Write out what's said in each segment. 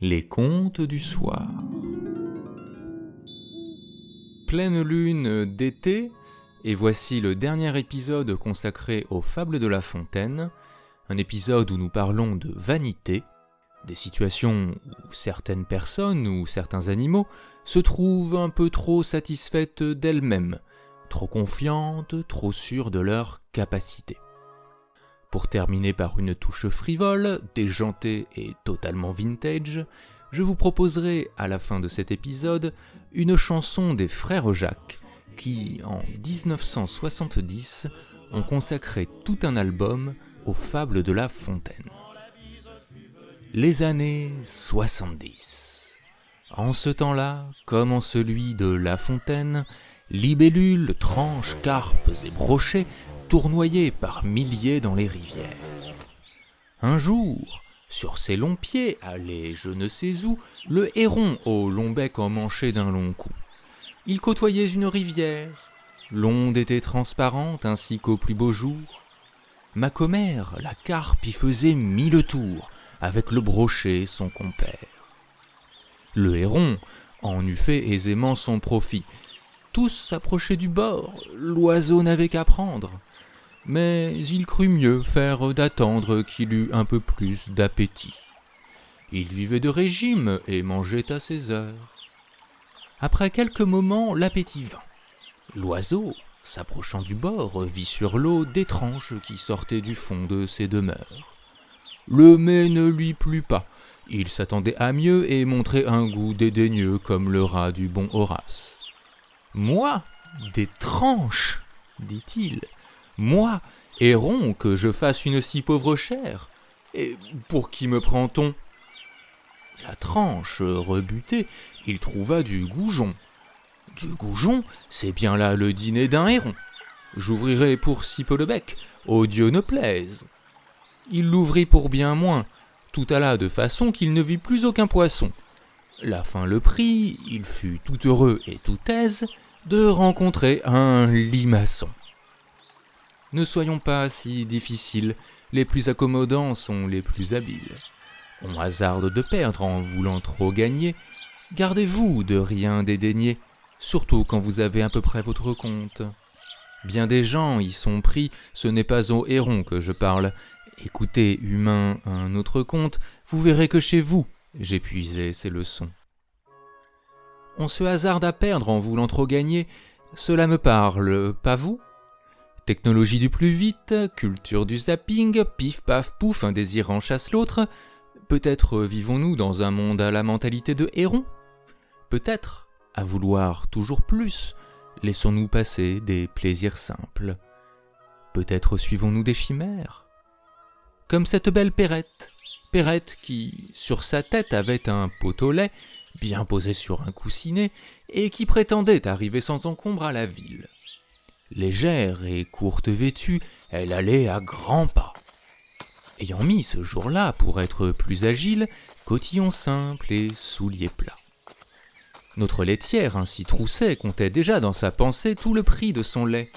Les contes du soir. Pleine lune d'été, et voici le dernier épisode consacré aux fables de La Fontaine, un épisode où nous parlons de vanité, des situations où certaines personnes ou certains animaux se trouvent un peu trop satisfaites d'elles-mêmes, trop confiantes, trop sûres de leur capacité. Pour terminer par une touche frivole, déjantée et totalement vintage, je vous proposerai à la fin de cet épisode une chanson des frères Jacques qui, en 1970, ont consacré tout un album aux fables de La Fontaine. Les années 70. En ce temps-là, comme en celui de La Fontaine, libellules, tranches, carpes et brochets tournoyait par milliers dans les rivières. Un jour, sur ses longs pieds, allait je ne sais où, le héron au long bec emmanché d'un long cou. Il côtoyait une rivière. L'onde était transparente ainsi qu'au plus beau jour. Ma commère, la carpe, y faisait mille tours, avec le brochet, son compère. Le héron en eût fait aisément son profit. Tous s'approchaient du bord, l'oiseau n'avait qu'à prendre mais il crut mieux faire d'attendre qu'il eût un peu plus d'appétit. Il vivait de régime et mangeait à ses heures. Après quelques moments, l'appétit vint. L'oiseau, s'approchant du bord, vit sur l'eau des tranches qui sortaient du fond de ses demeures. Le mets ne lui plut pas. Il s'attendait à mieux et montrait un goût dédaigneux comme le rat du bon Horace. Moi, des tranches, dit-il, moi, héron, que je fasse une si pauvre chair Et pour qui me prend-on? La tranche rebutée, il trouva du goujon. Du goujon, c'est bien là le dîner d'un héron. J'ouvrirai pour si peu le bec, au Dieu ne plaise. Il l'ouvrit pour bien moins, tout alla de façon qu'il ne vit plus aucun poisson. La faim le prit, il fut tout heureux et tout aise de rencontrer un limaçon. Ne soyons pas si difficiles, les plus accommodants sont les plus habiles. On hasarde de perdre en voulant trop gagner. Gardez-vous de rien dédaigner, surtout quand vous avez à peu près votre compte. Bien des gens y sont pris, ce n'est pas aux hérons que je parle. Écoutez, humain, un autre conte, vous verrez que chez vous, puisé ces leçons. On se hasarde à perdre en voulant trop gagner, cela me parle, pas vous? Technologie du plus vite, culture du zapping, pif paf pouf, un désir en chasse l'autre. Peut-être vivons-nous dans un monde à la mentalité de héron? Peut-être, à vouloir toujours plus, laissons-nous passer des plaisirs simples. Peut-être suivons-nous des chimères Comme cette belle Perrette, Perrette qui, sur sa tête, avait un pot au lait, bien posé sur un coussinet, et qui prétendait arriver sans encombre à la ville. Légère et courte vêtue, elle allait à grands pas. Ayant mis ce jour-là, pour être plus agile, cotillon simple et souliers plats. Notre laitière, ainsi troussée, comptait déjà dans sa pensée tout le prix de son lait.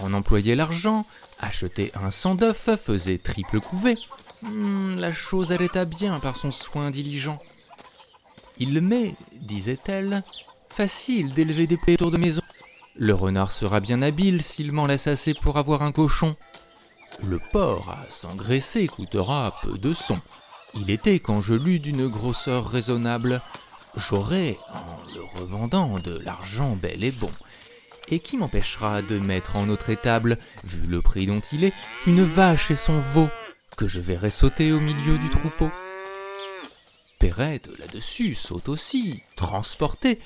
En employait l'argent, achetait un sang d'œuf, faisait triple couvée. Hmm, la chose allait à bien par son soin diligent. Il m'est, disait-elle, facile d'élever des autour de maison. Le renard sera bien habile s'il m'en laisse assez pour avoir un cochon. Le porc à s'engraisser coûtera peu de son. Il était, quand je lus d'une grosseur raisonnable, j'aurai, en le revendant, de l'argent bel et bon. Et qui m'empêchera de mettre en notre étable, vu le prix dont il est, une vache et son veau, que je verrai sauter au milieu du troupeau Perrette, là-dessus, saute aussi, transportée.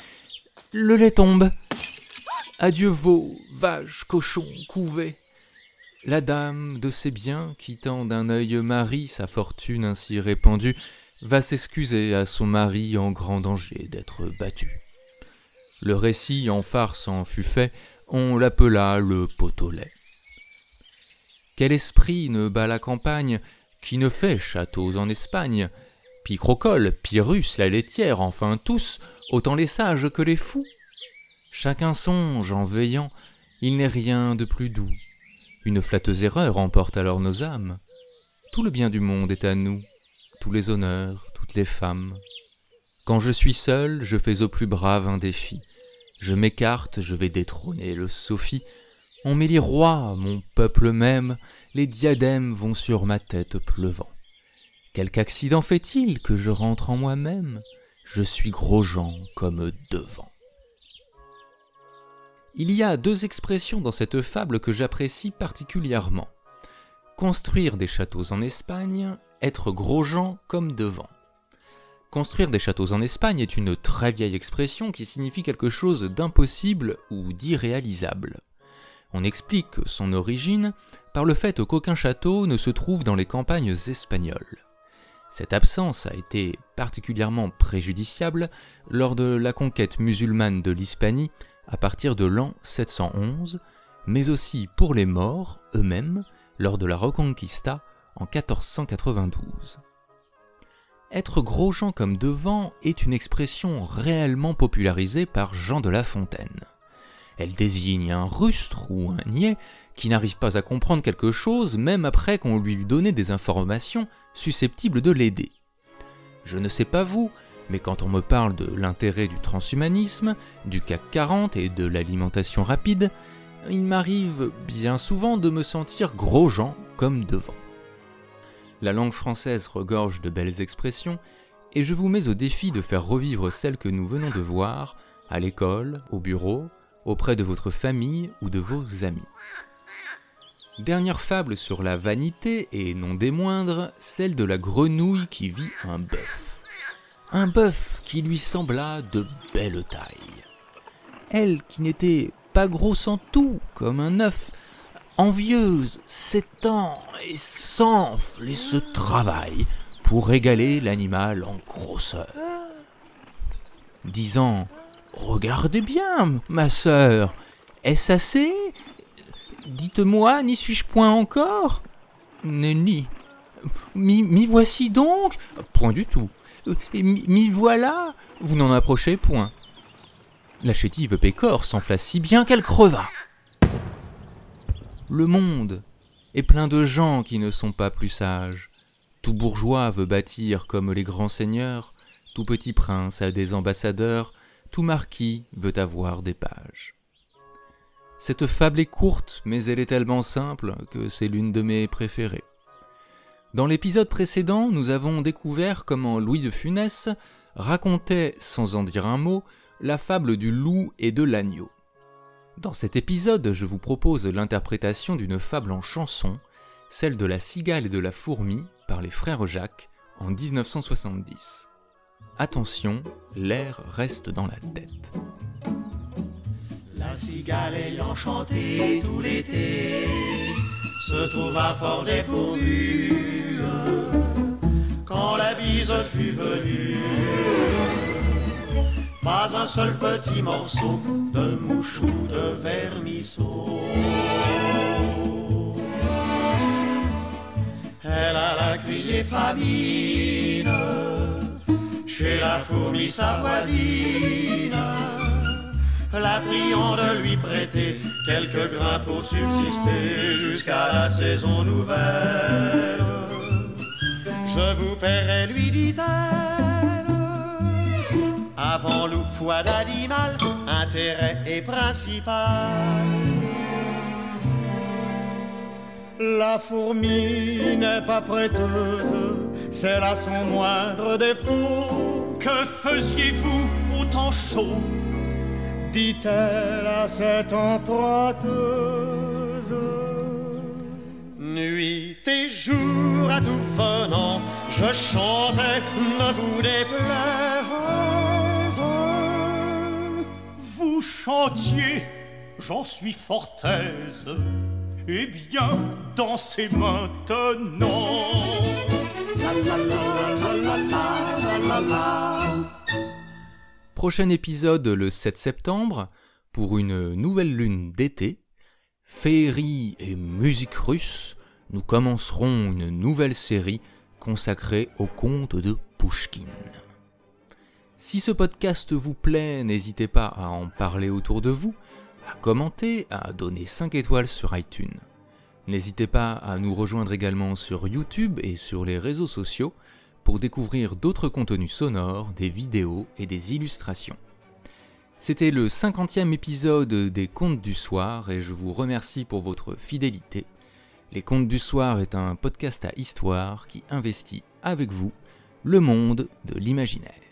Le lait tombe. Adieu veau, vache, cochon, couvet. La dame de ses biens, quittant d'un œil Marie sa fortune ainsi répandue, va s'excuser à son mari en grand danger d'être battu. Le récit en farce en fut fait, on l'appela le pot au lait. Quel esprit ne bat la campagne, qui ne fait châteaux en Espagne? Picrocole, Pyrrhus, la laitière, enfin tous, autant les sages que les fous Chacun songe en veillant, il n'est rien de plus doux. Une flatteuse erreur emporte alors nos âmes. Tout le bien du monde est à nous, tous les honneurs, toutes les femmes. Quand je suis seul, je fais au plus brave un défi. Je m'écarte, je vais détrôner le Sophie. On m'élit roi, mon peuple même, les diadèmes vont sur ma tête pleuvant. Quelque accident fait-il que je rentre en moi-même? Je suis Grosjean comme devant. Il y a deux expressions dans cette fable que j'apprécie particulièrement. Construire des châteaux en Espagne, être Grosjean comme devant. Construire des châteaux en Espagne est une très vieille expression qui signifie quelque chose d'impossible ou d'irréalisable. On explique son origine par le fait qu'aucun château ne se trouve dans les campagnes espagnoles. Cette absence a été particulièrement préjudiciable lors de la conquête musulmane de l'Hispanie à partir de l'an 711, mais aussi pour les morts eux-mêmes lors de la Reconquista en 1492. Être gros Jean comme devant est une expression réellement popularisée par Jean de La Fontaine. Elle désigne un rustre ou un niais qui n'arrive pas à comprendre quelque chose même après qu'on lui donné des informations susceptibles de l'aider. Je ne sais pas vous, mais quand on me parle de l'intérêt du transhumanisme, du CAC 40 et de l'alimentation rapide, il m'arrive bien souvent de me sentir gros Jean comme devant. La langue française regorge de belles expressions, et je vous mets au défi de faire revivre celles que nous venons de voir à l'école, au bureau, auprès de votre famille ou de vos amis. Dernière fable sur la vanité, et non des moindres, celle de la grenouille qui vit un bœuf. Un bœuf qui lui sembla de belle taille. Elle qui n'était pas grosse en tout, comme un œuf, envieuse, s'étend et s'enfle et se travaille pour égaler l'animal en grosseur. Disant Regardez bien, ma sœur, est-ce assez? Dites-moi, n'y suis-je point encore? Nenni. M'y voici donc? Point du tout. M'y voilà Vous n'en approchez point. La chétive Pécore s'enfla si bien qu'elle creva. Le monde est plein de gens qui ne sont pas plus sages. Tout bourgeois veut bâtir comme les grands seigneurs, tout petit prince a des ambassadeurs, tout marquis veut avoir des pages. Cette fable est courte, mais elle est tellement simple que c'est l'une de mes préférées. Dans l'épisode précédent, nous avons découvert comment Louis de Funès racontait, sans en dire un mot, la fable du loup et de l'agneau. Dans cet épisode, je vous propose l'interprétation d'une fable en chanson, celle de la cigale et de la fourmi par les frères Jacques en 1970. Attention, l'air reste dans la tête. La cigale ayant chanté tout l'été se trouva fort dépourvue quand la bise fut venue. Pas un seul petit morceau de mouche ou de vermisseau. Elle alla crier famine chez la fourmi sa voisine, la priant de lui prêter quelques grains pour subsister jusqu'à la saison nouvelle. Je vous paierai, lui dit-elle, avant loup, foi d'animal, intérêt et principal. La fourmi n'est pas prêteuse, c'est là son moindre défaut. Que faisiez-vous au temps chaud? Dit-elle à cette emprunteuse. Nuit et jour à tout venant, je chantais, ne vous déplaise. Vous chantiez, j'en suis fort aise. Eh bien, dansez maintenant. Prochain épisode le 7 septembre pour une nouvelle lune d'été. Féerie et musique russe, nous commencerons une nouvelle série consacrée au conte de Pushkin. Si ce podcast vous plaît, n'hésitez pas à en parler autour de vous à commenter, à donner 5 étoiles sur iTunes. N'hésitez pas à nous rejoindre également sur YouTube et sur les réseaux sociaux pour découvrir d'autres contenus sonores, des vidéos et des illustrations. C'était le 50e épisode des Contes du Soir et je vous remercie pour votre fidélité. Les Contes du Soir est un podcast à histoire qui investit avec vous le monde de l'imaginaire.